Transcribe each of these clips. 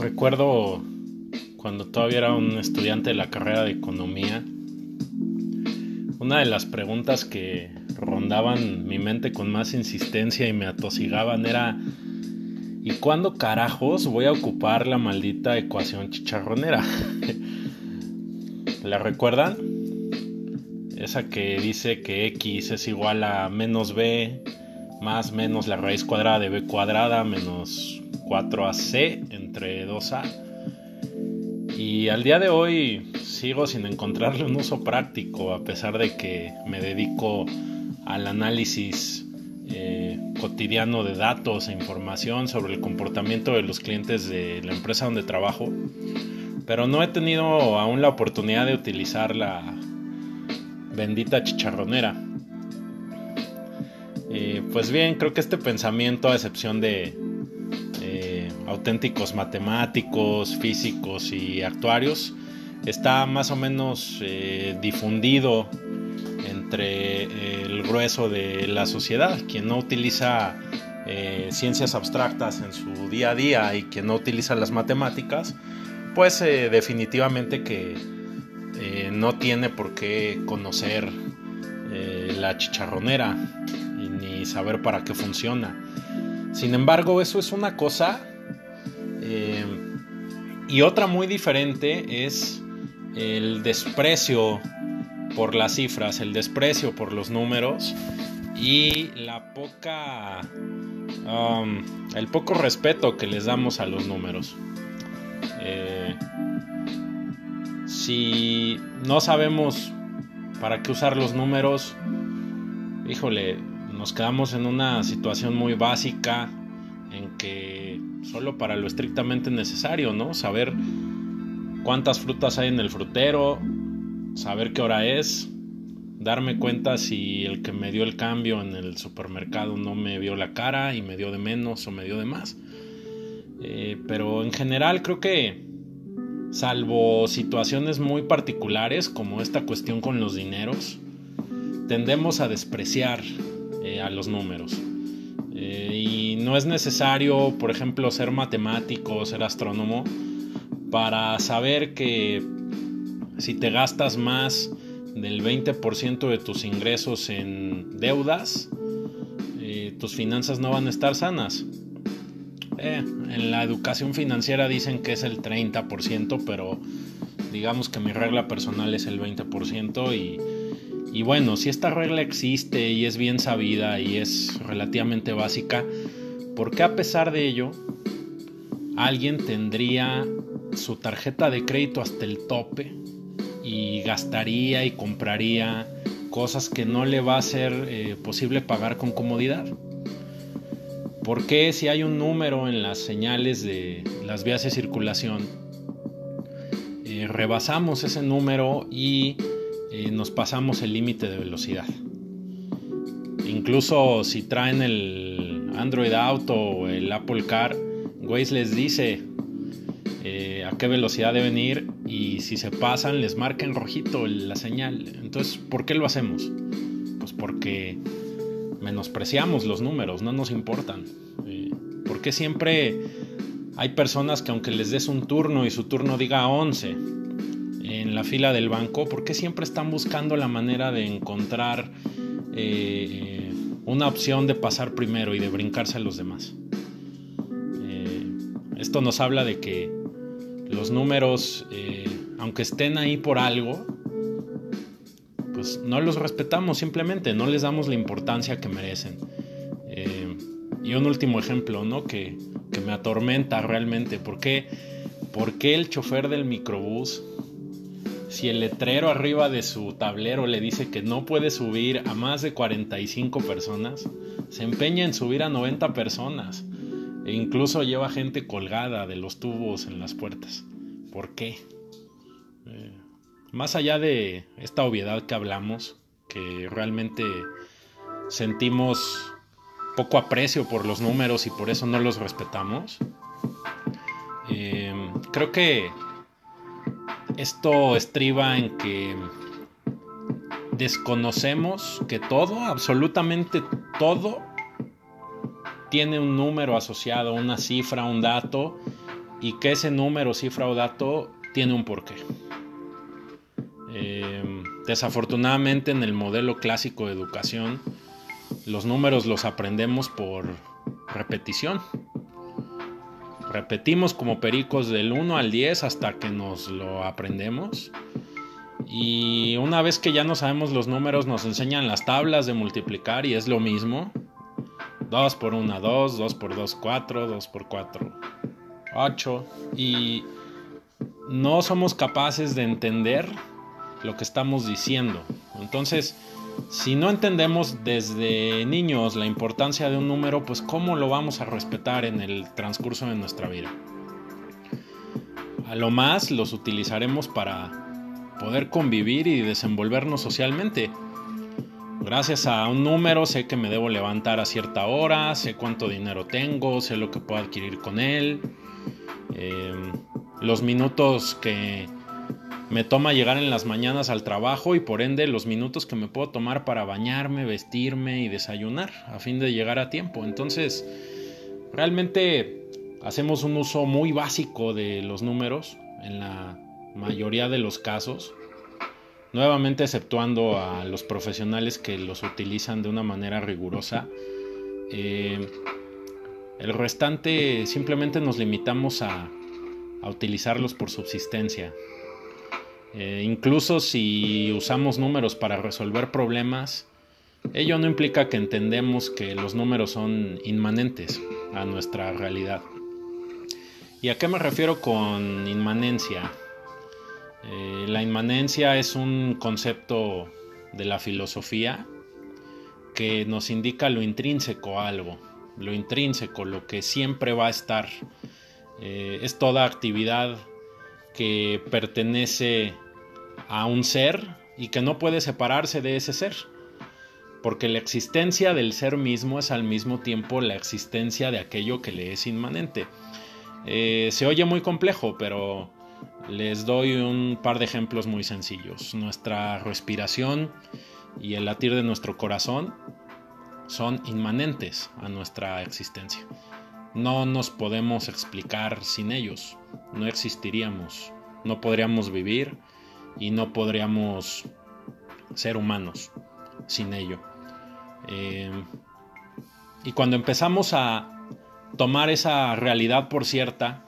recuerdo cuando todavía era un estudiante de la carrera de economía, una de las preguntas que rondaban mi mente con más insistencia y me atosigaban era ¿y cuándo carajos voy a ocupar la maldita ecuación chicharronera? ¿La recuerdan? Esa que dice que x es igual a menos b más menos la raíz cuadrada de b cuadrada menos 4ac entre 2a. Y al día de hoy sigo sin encontrarle un uso práctico a pesar de que me dedico al análisis eh, cotidiano de datos e información sobre el comportamiento de los clientes de la empresa donde trabajo. Pero no he tenido aún la oportunidad de utilizar la bendita chicharronera. Eh, pues bien, creo que este pensamiento, a excepción de auténticos matemáticos, físicos y actuarios, está más o menos eh, difundido entre el grueso de la sociedad. Quien no utiliza ciencias abstractas en su día a día y quien no utiliza las matemáticas, pues definitivamente que no tiene por qué conocer la chicharronera ni saber para qué funciona. Sin embargo, eso es una cosa. Eh, y otra muy diferente es el desprecio por las cifras, el desprecio por los números y la poca. Um, el poco respeto que les damos a los números. Eh, si no sabemos para qué usar los números, híjole, nos quedamos en una situación muy básica en que solo para lo estrictamente necesario, ¿no? Saber cuántas frutas hay en el frutero, saber qué hora es, darme cuenta si el que me dio el cambio en el supermercado no me vio la cara y me dio de menos o me dio de más. Eh, pero en general creo que, salvo situaciones muy particulares como esta cuestión con los dineros, tendemos a despreciar eh, a los números. Eh, no es necesario, por ejemplo, ser matemático o ser astrónomo para saber que si te gastas más del 20% de tus ingresos en deudas, eh, tus finanzas no van a estar sanas. en la educación financiera dicen que es el 30%, pero digamos que mi regla personal es el 20% y y bueno, si esta regla existe y es bien sabida y es relativamente básica, ¿por qué a pesar de ello alguien tendría su tarjeta de crédito hasta el tope y gastaría y compraría cosas que no le va a ser eh, posible pagar con comodidad? ¿Por qué si hay un número en las señales de las vías de circulación, eh, rebasamos ese número y eh, nos pasamos el límite de velocidad. Incluso si traen el Android Auto o el Apple Car, Waze les dice eh, a qué velocidad deben ir y si se pasan les marca en rojito la señal. Entonces, ¿por qué lo hacemos? Pues porque menospreciamos los números, no nos importan. Eh, porque siempre hay personas que aunque les des un turno y su turno diga 11, en la fila del banco, porque siempre están buscando la manera de encontrar eh, una opción de pasar primero y de brincarse a los demás. Eh, esto nos habla de que los números, eh, aunque estén ahí por algo, pues no los respetamos simplemente, no les damos la importancia que merecen. y un último ejemplo, ¿no? Que, que me atormenta realmente. ¿Por qué, ¿Por qué el chofer del microbús si el letrero arriba de su tablero le dice que no puede subir a más de 45 personas, se empeña en subir a 90 personas e incluso lleva gente colgada de los tubos en las puertas. ¿Por qué? Eh, más allá de esta obviedad que hablamos, que realmente sentimos poco aprecio por los números y por eso no los respetamos, eh, creo que esto estriba en que desconocemos que todo, absolutamente todo, tiene un número asociado, una cifra, un dato, y que ese número, cifra o dato tiene un porqué. Eh, desafortunadamente en el modelo clásico de educación, los números los aprendemos por repetición. Repetimos como pericos del 1 al 10 hasta que nos lo aprendemos. Y una vez que ya no sabemos los números, nos enseñan las tablas de multiplicar y es lo mismo. 2 por 1, 2, 2 por 2, 4, 2 por 4, 8. Y no somos capaces de entender lo que estamos diciendo. Entonces, si no entendemos desde niños la importancia de un número, pues cómo lo vamos a respetar en el transcurso de nuestra vida. A lo más los utilizaremos para poder convivir y desenvolvernos socialmente. Gracias a un número sé que me debo levantar a cierta hora, sé cuánto dinero tengo, sé lo que puedo adquirir con él, eh, los minutos que me toma llegar en las mañanas al trabajo y por ende los minutos que me puedo tomar para bañarme, vestirme y desayunar a fin de llegar a tiempo. Entonces, realmente hacemos un uso muy básico de los números en la mayoría de los casos, nuevamente exceptuando a los profesionales que los utilizan de una manera rigurosa. Eh, el restante simplemente nos limitamos a, utilizarlos por subsistencia. Eh, incluso si usamos números para resolver problemas, ello no implica que entendemos que los números son inmanentes a nuestra realidad. ¿Y a qué me refiero con inmanencia? Eh, la inmanencia es un concepto de la filosofía que nos indica lo intrínseco a algo, lo intrínseco, lo que siempre va a estar. Eh, es toda actividad que pertenece a un ser y que no puede separarse de ese ser. Porque la existencia del ser mismo es al mismo tiempo la existencia de aquello que le es inmanente. Eh, se oye muy complejo, pero les doy un par de ejemplos muy sencillos. Nuestra respiración y el latir de nuestro corazón son inmanentes a nuestra existencia. No nos podemos explicar sin ellos. No existiríamos. No podríamos vivir y no podríamos ser humanos sin ello. Eh, y cuando empezamos a tomar esa realidad por cierta,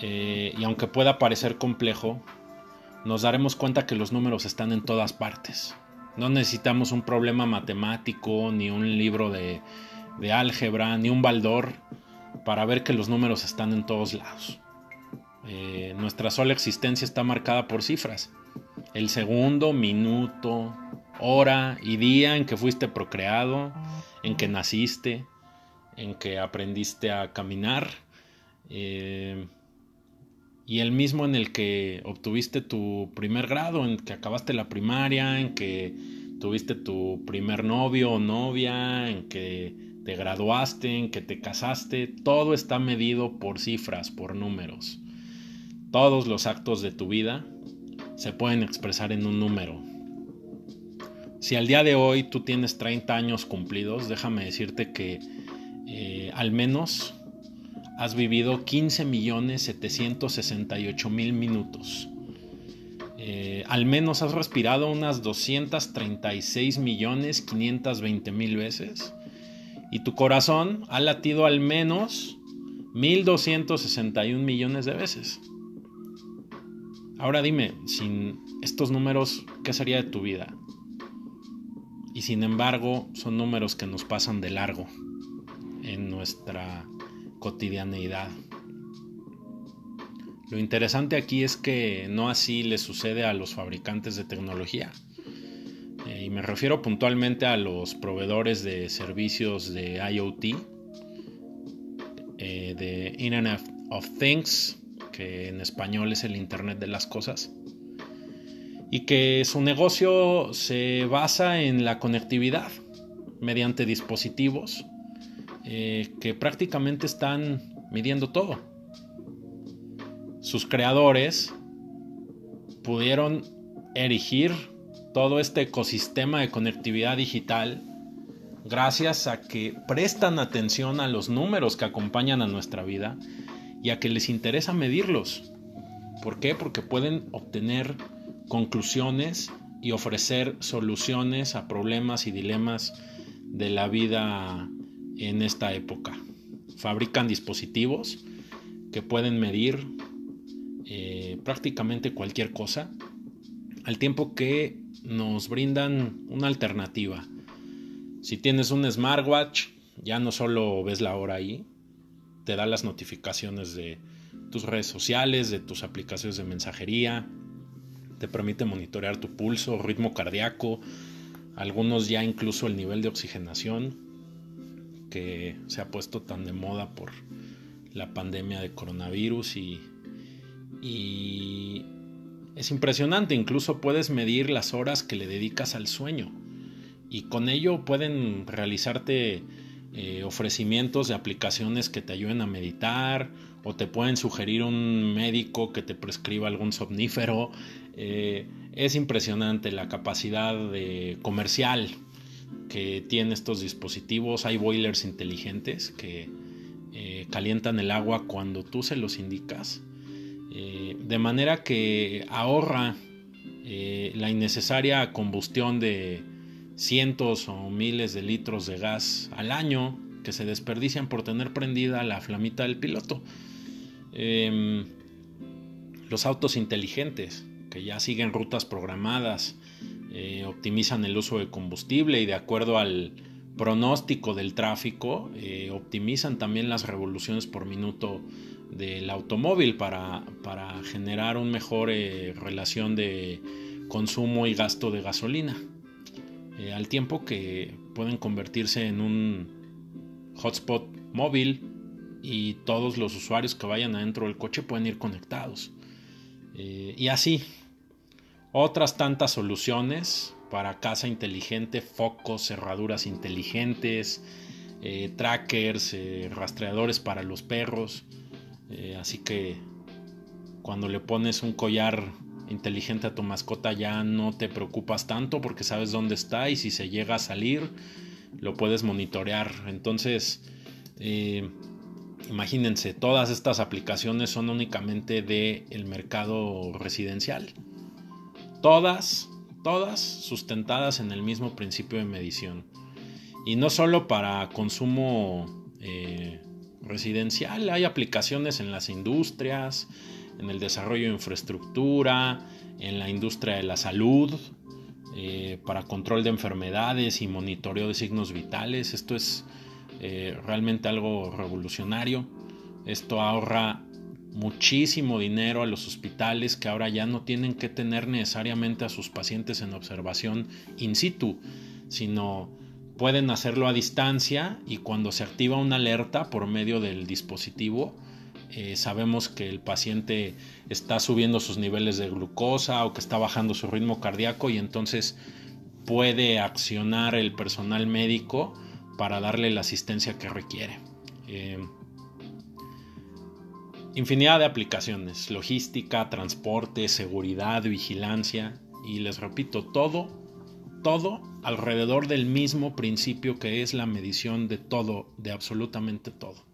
eh, y aunque pueda parecer complejo, nos daremos cuenta que los números están en todas partes. No necesitamos un problema matemático, ni un libro de, álgebra, ni un baldor para ver que los números están en todos lados. Eh, nuestra sola existencia está marcada por cifras. El segundo, minuto, hora y día en que fuiste procreado, en que naciste, en que aprendiste a caminar, eh, y el mismo en el que obtuviste tu primer grado, en que acabaste la primaria, en que tuviste tu primer novio o novia, en que te graduaste, en que te casaste, todo está medido por cifras, por números. Todos los actos de tu vida se pueden expresar en un número. Si al día de hoy tú tienes 30 años cumplidos, déjame decirte que eh, al menos has vivido 15.768.000 minutos. Eh, al menos has respirado unas 236.520.000 veces. Y tu corazón ha latido al menos 1.261 millones de veces. Ahora dime, sin estos números, ¿qué sería de tu vida? Y sin embargo, son números que nos pasan de largo en nuestra cotidianeidad. Lo interesante aquí es que no así le sucede a los fabricantes de tecnología. Y me refiero puntualmente a los proveedores de servicios de IoT, eh, de Internet of Things, que en español es el Internet de las Cosas, y que su negocio se basa en la conectividad mediante dispositivos eh, que prácticamente están midiendo todo. Sus creadores pudieron erigir todo este ecosistema de conectividad digital gracias a que prestan atención a los números que acompañan a nuestra vida y a que les interesa medirlos. ¿Por qué? Porque pueden obtener conclusiones y ofrecer soluciones a problemas y dilemas de la vida en esta época. Fabrican dispositivos que pueden medir eh, prácticamente cualquier cosa, al tiempo que nos brindan una alternativa. Si tienes un smartwatch, ya no solo ves la hora ahí, te da las notificaciones de tus redes sociales, de tus aplicaciones de mensajería, te permite monitorear tu pulso, ritmo cardíaco, algunos ya incluso el nivel de oxigenación que se ha puesto tan de moda por la pandemia de coronavirus y, y es impresionante, incluso puedes medir las horas que le dedicas al sueño y con ello pueden realizarte eh, ofrecimientos de aplicaciones que te ayuden a meditar o te pueden sugerir un médico que te prescriba algún somnífero. Eh, es impresionante la capacidad de comercial que tienen estos dispositivos. Hay boilers inteligentes que eh, calientan el agua cuando tú se los indicas. De manera que ahorra la innecesaria combustión de, cientos o miles de litros de gas al año que se desperdician por tener prendida la flamita del piloto. Em, los autos inteligentes que ya siguen rutas programadas, eh, optimizan el uso de combustible y de acuerdo al pronóstico del tráfico, eh, optimizan también las revoluciones por minuto del automóvil para, para generar una mejor eh, relación de consumo y gasto de gasolina. Eh, al tiempo que pueden convertirse en un hotspot móvil y todos los usuarios que vayan adentro del coche pueden ir conectados. Eh, y así, otras tantas soluciones para casa inteligente, focos, cerraduras inteligentes, trackers, rastreadores para los perros. Así que cuando le pones un collar inteligente a tu mascota ya no te preocupas tanto porque sabes dónde está y si se llega a salir lo puedes monitorear. Entonces, eh, imagínense, todas estas aplicaciones son únicamente del el mercado residencial. Todas, todas sustentadas en el mismo principio de medición. Y no solo para consumo eh, residencial, hay aplicaciones en las industrias, en el desarrollo de infraestructura, en la industria de la salud, eh, para control de enfermedades y monitoreo de signos vitales. Esto es eh, realmente algo revolucionario. Esto ahorra muchísimo dinero a los hospitales que ahora ya no tienen que tener necesariamente a sus pacientes en observación in situ, sino pueden hacerlo a distancia y cuando se activa una alerta por medio del dispositivo, eh, sabemos que el paciente está subiendo sus niveles de glucosa o que está bajando su ritmo cardíaco y entonces puede accionar el personal médico para darle la asistencia que requiere. Eh, infinidad de aplicaciones, logística, transporte, seguridad, vigilancia y les repito, todo, todo alrededor del mismo principio que es la medición de todo, de absolutamente todo.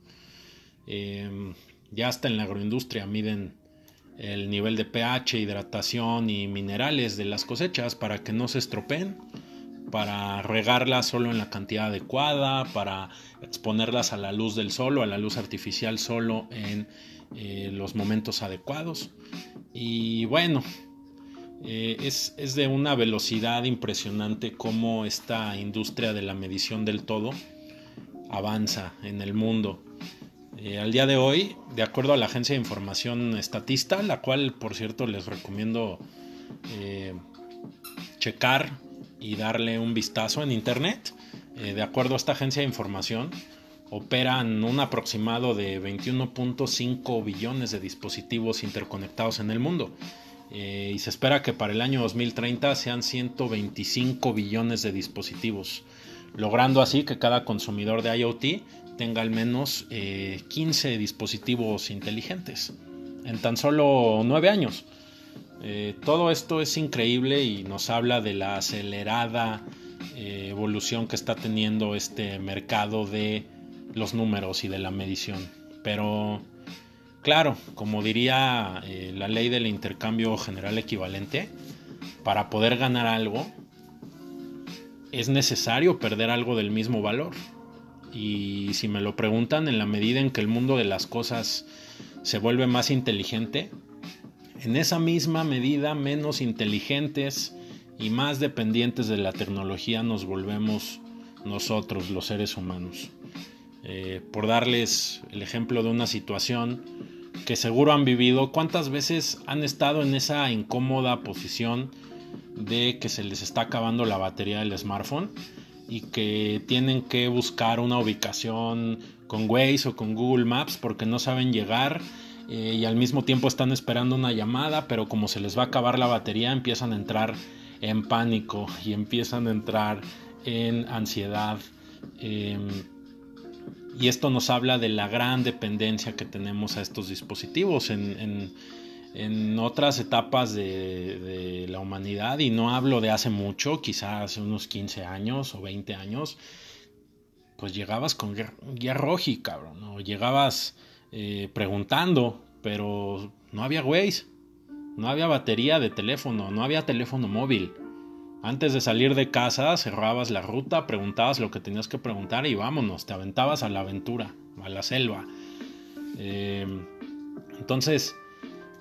Eh, ya hasta en la agroindustria miden el nivel de pH, hidratación y minerales de las cosechas para que no se estropeen, para regarlas solo en la cantidad adecuada, para exponerlas a la luz del sol o a la luz artificial solo en eh, los momentos adecuados. Y bueno, eh, es, de una velocidad impresionante cómo esta industria de la medición del todo avanza en el mundo. Eh, al día de hoy, de acuerdo a la Agencia de Información Estatista, la cual por cierto les recomiendo eh, checar y darle un vistazo en Internet, de acuerdo a esta agencia de información, operan un aproximado de 21.5 billones de dispositivos interconectados en el mundo. Y se espera que para el año 2030 sean 125 billones de dispositivos, logrando así que cada consumidor de IoT tenga al menos 15 eh, dispositivos inteligentes en tan solo 9 años. Eh, todo esto es increíble y nos habla de la acelerada eh, evolución que está teniendo este mercado de los números y de la medición. Pero Claro, como diría eh, la ley del intercambio general equivalente, para poder ganar algo es necesario perder algo del mismo valor. Y si me lo preguntan, en la medida en que el mundo de las cosas se vuelve más inteligente, en esa misma medida menos inteligentes y más dependientes de la tecnología nos volvemos nosotros, los seres humanos. Eh, por darles el ejemplo de una situación que seguro han vivido, ¿cuántas veces han estado en esa incómoda posición de que se les está acabando la batería del smartphone y que tienen que buscar una ubicación con Waze o con Google Maps porque no saben llegar eh, y al mismo tiempo están esperando una llamada, pero como se les va a acabar la batería empiezan a entrar en pánico y empiezan a entrar en ansiedad. Em, y esto nos habla de la gran dependencia que tenemos a estos dispositivos en, otras etapas de, la humanidad, y no hablo de hace mucho, quizás hace unos 15 años o 20 años, pues llegabas con guía, cabrón, o llegabas eh, preguntando, pero no había Waze, no había batería de teléfono, no había teléfono móvil. Antes de salir de casa cerrabas la ruta, preguntabas lo que tenías que preguntar y vámonos, te aventabas a la aventura, a la selva. Eh, entonces,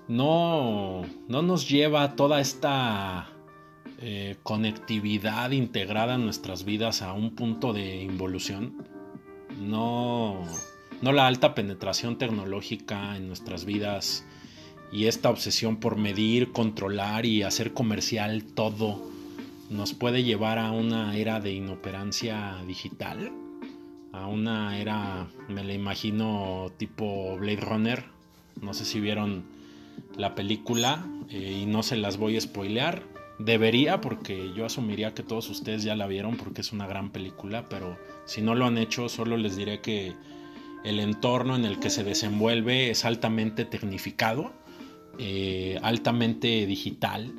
no, no nos lleva toda esta eh, conectividad integrada en nuestras vidas a un punto de involución. No, no la alta penetración tecnológica en nuestras vidas y esta obsesión por medir, controlar y hacer comercial todo nos puede llevar a una era de inoperancia digital, a una era, me la imagino, tipo Blade Runner. No sé si vieron la película eh, y no se las voy a spoilear. Debería, porque yo asumiría que todos ustedes ya la vieron porque es una gran película, pero si no lo han hecho, solo les diré que el entorno en el que se desenvuelve es altamente tecnificado, eh, altamente digital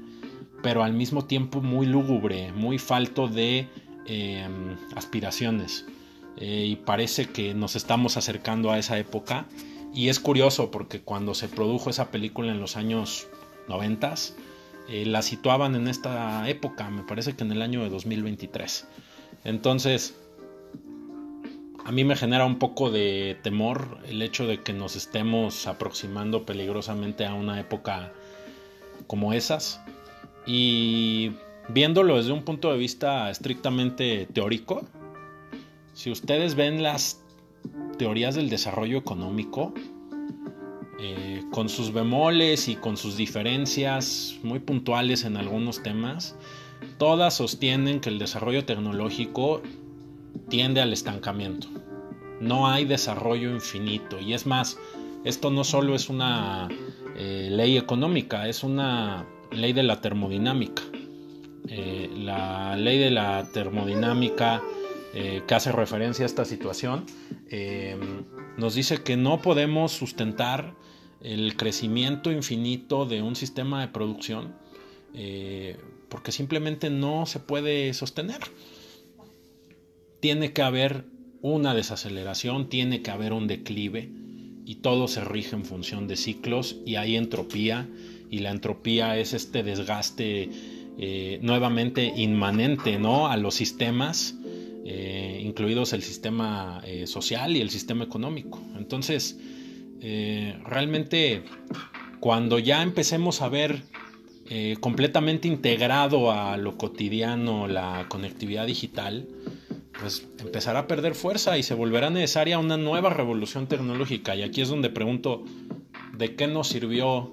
pero al mismo tiempo muy lúgubre, muy falto de em, aspiraciones. Eh, y parece que nos estamos acercando a esa época. Y es curioso porque cuando se produjo esa película en los años 90, eh, la situaban en esta época, me parece que en el año de 2023. Entonces, a mí me genera un poco de temor el hecho de que nos estemos aproximando peligrosamente a una época como esas. Y viéndolo desde un punto de vista estrictamente teórico, si ustedes ven las teorías del desarrollo económico, eh, con sus bemoles y con sus diferencias muy puntuales en algunos temas, todas sostienen que el desarrollo tecnológico tiende al estancamiento. No hay desarrollo infinito. Y es más, esto no solo es una eh, ley económica, es una ley de la termodinámica. Eh, la ley de la termodinámica eh, que hace referencia a esta situación eh, nos dice que no podemos sustentar el crecimiento infinito de un sistema de producción porque simplemente no se puede sostener. Tiene que haber una desaceleración, tiene que haber un declive y todo se rige en función de ciclos y hay entropía y la entropía es este desgaste eh, nuevamente inmanente ¿no? a los sistemas, eh, incluidos el sistema eh, social y el sistema económico. Entonces, realmente cuando ya empecemos a ver completamente integrado a lo cotidiano la conectividad digital, pues empezará a perder fuerza y se volverá necesaria una nueva revolución tecnológica. Y aquí es donde pregunto, ¿de qué nos sirvió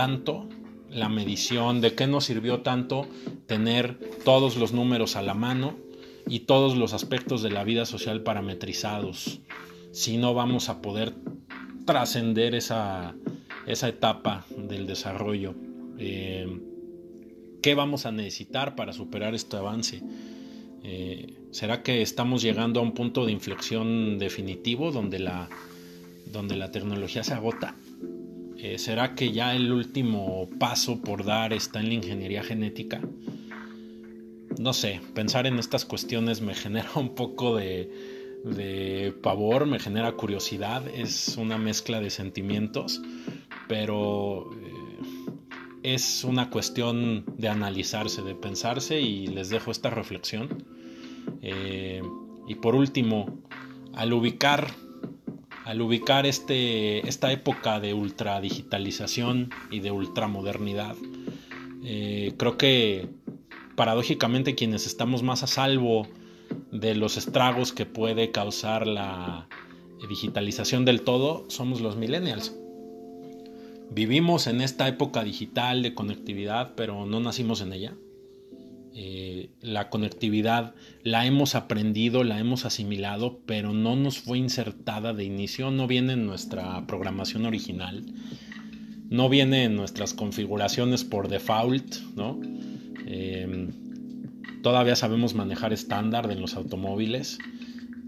tanto la medición, de qué nos sirvió tanto tener todos los números a la mano y todos los aspectos de la vida social parametrizados, si no vamos a poder trascender esa, etapa del desarrollo. Eh, ¿Qué vamos a necesitar para superar este avance? Eh, ¿Será que estamos llegando a un punto de inflexión definitivo donde la, donde la tecnología se agota? Eh, ¿Será que ya el último paso por dar está en la ingeniería genética? No sé, pensar en estas cuestiones me genera un poco de, pavor, me genera curiosidad, es una mezcla de sentimientos, pero eh, es una cuestión de analizarse, de pensarse y les dejo esta reflexión. Eh, y por último, al ubicar, al ubicar este, esta época de ultradigitalización y de ultramodernidad, eh, creo que paradójicamente quienes estamos más a salvo de los estragos que puede causar la digitalización del todo somos los millennials. Vivimos en esta época digital de conectividad, pero no nacimos en ella. Eh, la conectividad la hemos aprendido, la hemos asimilado, pero no nos fue insertada de inicio, no viene en nuestra programación original, no viene en nuestras configuraciones por default, ¿no? Em, todavía sabemos manejar estándar en los automóviles,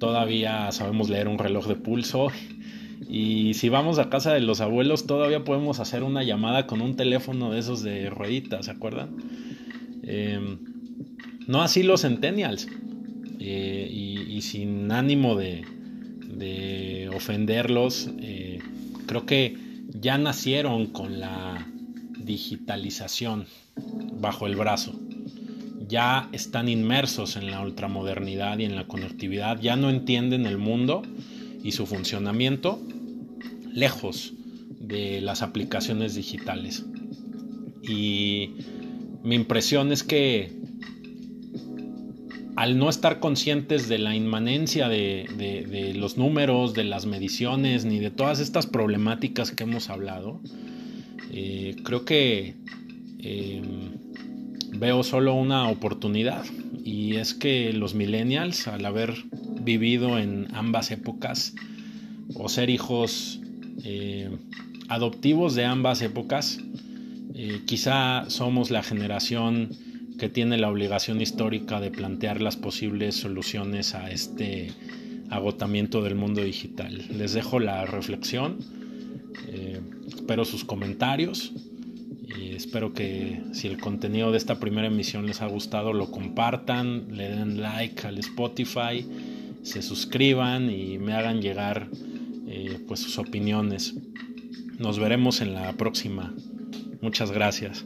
todavía sabemos leer un reloj de pulso y si vamos a casa de los abuelos todavía podemos hacer una llamada con un teléfono de esos de rueditas, ¿se acuerdan? Em, no así los centennials. Eh, y, sin ánimo de, de ofenderlos, eh, creo que ya nacieron con la digitalización bajo el brazo. Ya están inmersos en la ultramodernidad y en la conectividad, ya no entienden el mundo y su funcionamiento lejos de las aplicaciones digitales. Y mi impresión es que al no estar conscientes de la inmanencia de, los números, de las mediciones, ni de todas estas problemáticas que hemos hablado, eh, creo que em, veo solo una oportunidad y es que los millennials, al haber vivido en ambas épocas o ser hijos eh, adoptivos de ambas épocas, eh, quizá somos la generación que tiene la obligación histórica de plantear las posibles soluciones a este agotamiento del mundo digital. Les dejo la reflexión, eh, espero sus comentarios y espero que si el contenido de esta primera emisión les ha gustado lo compartan, le den like al Spotify, se suscriban y me hagan llegar eh, pues sus opiniones. Nos veremos en la próxima. Muchas gracias.